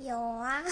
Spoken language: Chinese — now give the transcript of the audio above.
有啊。